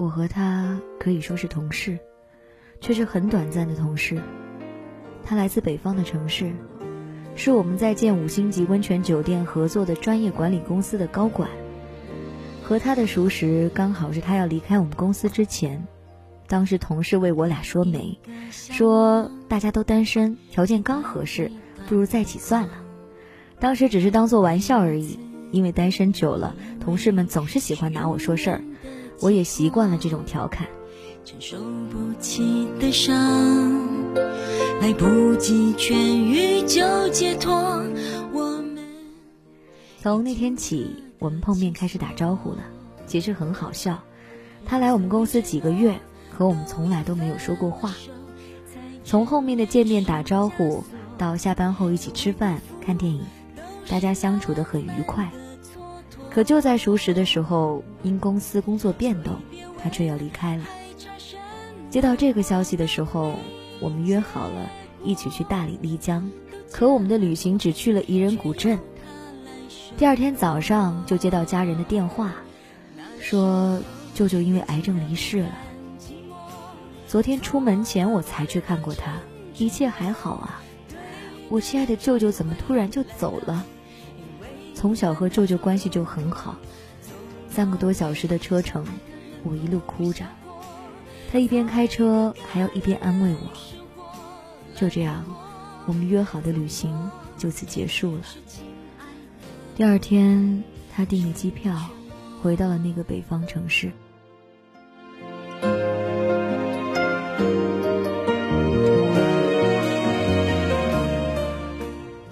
我和他可以说是同事，却是很短暂的同事。他来自北方的城市，是我们在建五星级温泉酒店合作的专业管理公司的高管。和他的熟识刚好是他要离开我们公司之前，当时同事为我俩说媒，说大家都单身，条件刚合适，不如在一起算了。当时只是当做玩笑而已，因为单身久了，同事们总是喜欢拿我说事儿，我也习惯了这种调侃。承受不起的伤，来不及痊愈就解脱。我们从那天起，我们碰面开始打招呼了，其实很好笑。他来我们公司几个月，可我们从来都没有说过话。从后面的见面打招呼，到下班后一起吃饭看电影。大家相处的很愉快，可就在熟识的时候，因公司工作变动，他却要离开了。接到这个消息的时候，我们约好了一起去大理丽江，可我们的旅行只去了宜人古镇。第二天早上就接到家人的电话，说舅舅因为癌症离世了。昨天出门前我才去看过他，一切还好啊。我亲爱的舅舅怎么突然就走了？从小和舅舅关系就很好，三个多小时的车程，我一路哭着，他一边开车还要一边安慰我。就这样，我们约好的旅行就此结束了。第二天，他订了机票，回到了那个北方城市。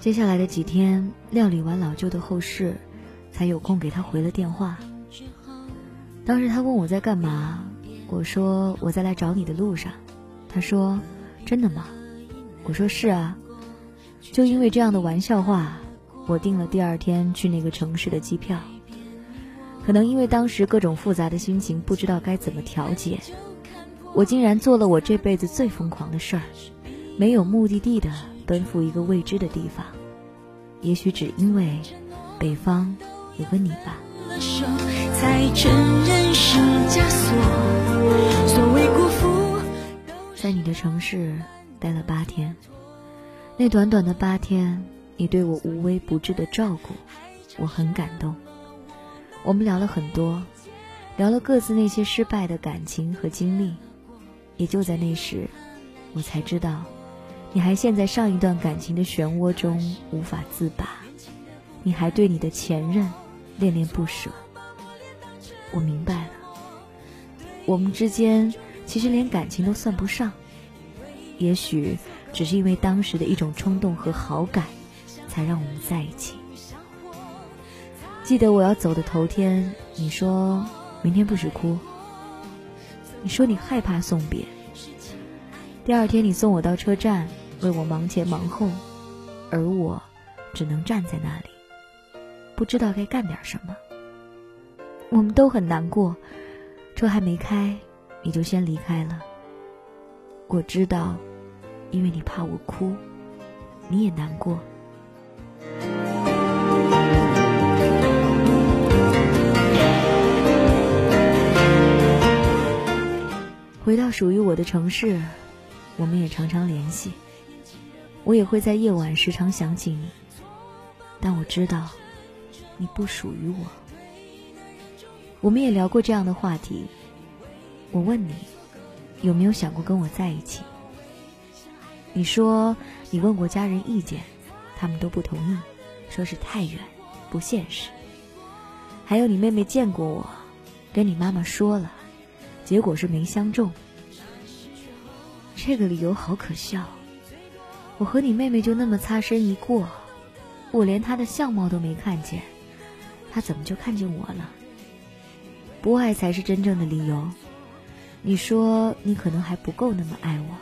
接下来的几天，料理完老舅的后事，才有空给他回了电话。当时他问我在干嘛，我说我在来找你的路上。他说：“真的吗？”我说：“是啊。”就因为这样的玩笑话，我订了第二天去那个城市的机票。可能因为当时各种复杂的心情，不知道该怎么调节，我竟然做了我这辈子最疯狂的事儿，没有目的地的。奔赴一个未知的地方，也许只因为北方有个你吧。在你的城市待了八天，那短短的八天，你对我无微不至的照顾，我很感动。我们聊了很多，聊了各自那些失败的感情和经历，也就在那时，我才知道。你还陷在上一段感情的漩涡中无法自拔，你还对你的前任恋恋不舍。我明白了，我们之间其实连感情都算不上，也许只是因为当时的一种冲动和好感，才让我们在一起。记得我要走的头天，你说明天不许哭，你说你害怕送别。第二天，你送我到车站，为我忙前忙后，而我只能站在那里，不知道该干点什么。我们都很难过，车还没开，你就先离开了。我知道，因为你怕我哭，你也难过。回到属于我的城市。我们也常常联系，我也会在夜晚时常想起你，但我知道你不属于我。我们也聊过这样的话题，我问你有没有想过跟我在一起？你说你问过家人意见，他们都不同意，说是太远，不现实。还有你妹妹见过我，跟你妈妈说了，结果是没相中。这个理由好可笑，我和你妹妹就那么擦身一过，我连她的相貌都没看见，她怎么就看见我了？不爱才是真正的理由。你说你可能还不够那么爱我，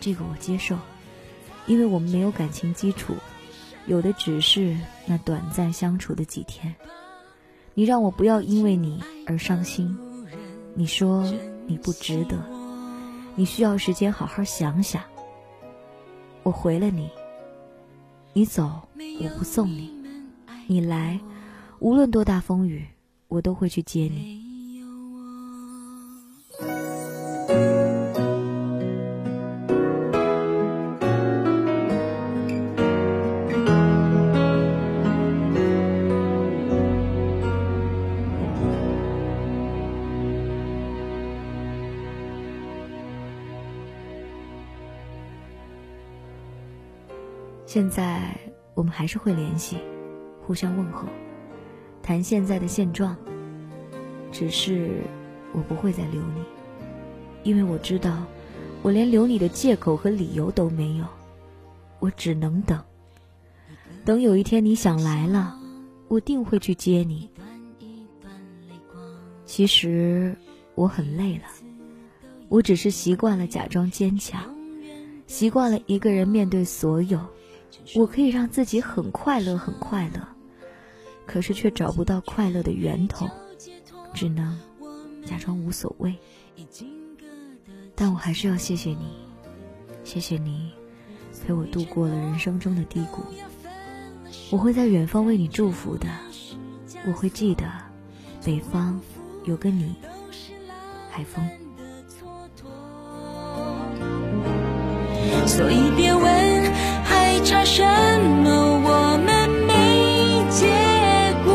这个我接受，因为我们没有感情基础，有的只是那短暂相处的几天。你让我不要因为你而伤心，你说你不值得。你需要时间好好想想。我回了你，你走我不送你，你来，无论多大风雨，我都会去接你。现在我们还是会联系，互相问候，谈现在的现状。只是我不会再留你，因为我知道，我连留你的借口和理由都没有。我只能等，等有一天你想来了，我定会去接你。其实我很累了，我只是习惯了假装坚强，习惯了一个人面对所有。我可以让自己很快乐，很快乐，可是却找不到快乐的源头，只能假装无所谓。但我还是要谢谢你，谢谢你陪我度过了人生中的低谷。我会在远方为你祝福的，我会记得北方有个你，海风。所以别问差什么，我们没结果，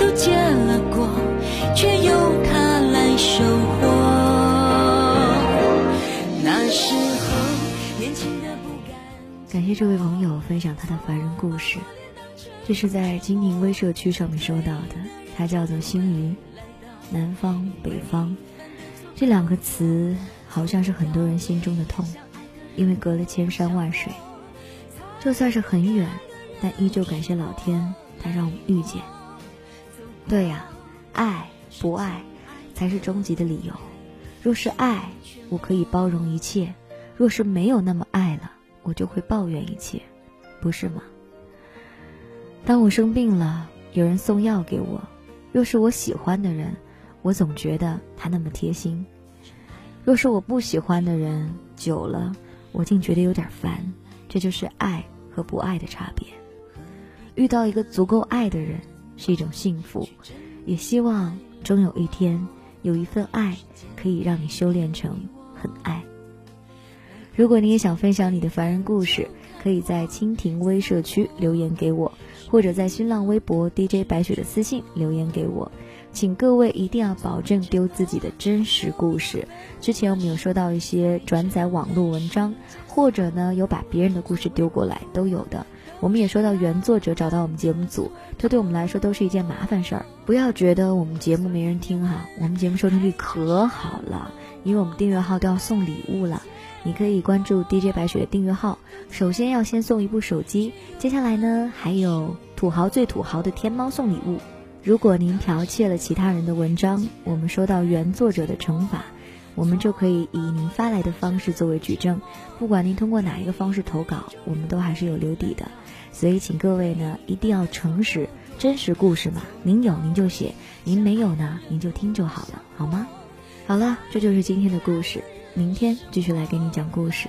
都结了果，却由他来收获。那时候年轻的不敢。感谢这位朋友分享他的凡人故事，这是在金宁微社区上面收到的，他叫做星鱼。南方、北方这两个词，好像是很多人心中的痛。因为隔了千山万水，就算是很远，但依旧感谢老天，他让我们遇见。对呀，爱不爱才是终极的理由。若是爱，我可以包容一切；若是没有那么爱了，我就会抱怨一切，不是吗？当我生病了，有人送药给我；若是我喜欢的人，我总觉得他那么贴心；若是我不喜欢的人，久了。我竟觉得有点烦，这就是爱和不爱的差别。遇到一个足够爱的人是一种幸福，也希望终有一天有一份爱可以让你修炼成很爱。如果你也想分享你的凡人故事，可以在蜻蜓微社区留言给我，或者在新浪微博 DJ 白雪的私信留言给我。请各位一定要保证丢自己的真实故事。之前我们有收到一些转载网络文章，或者呢有把别人的故事丢过来，都有的。我们也收到原作者找到我们节目组，这对我们来说都是一件麻烦事儿。不要觉得我们节目没人听哈，我们节目收听率可好了，因为我们订阅号都要送礼物了。你可以关注 DJ 白雪的订阅号，首先要先送一部手机，接下来呢还有土豪最土豪的天猫送礼物。如果您剽窃了其他人的文章，我们收到原作者的惩罚，我们就可以以您发来的方式作为举证。不管您通过哪一个方式投稿，我们都还是有留底的。所以，请各位呢一定要诚实，真实故事嘛，您有您就写，您没有呢您就听就好了，好吗？好了，这就是今天的故事，明天继续来给你讲故事。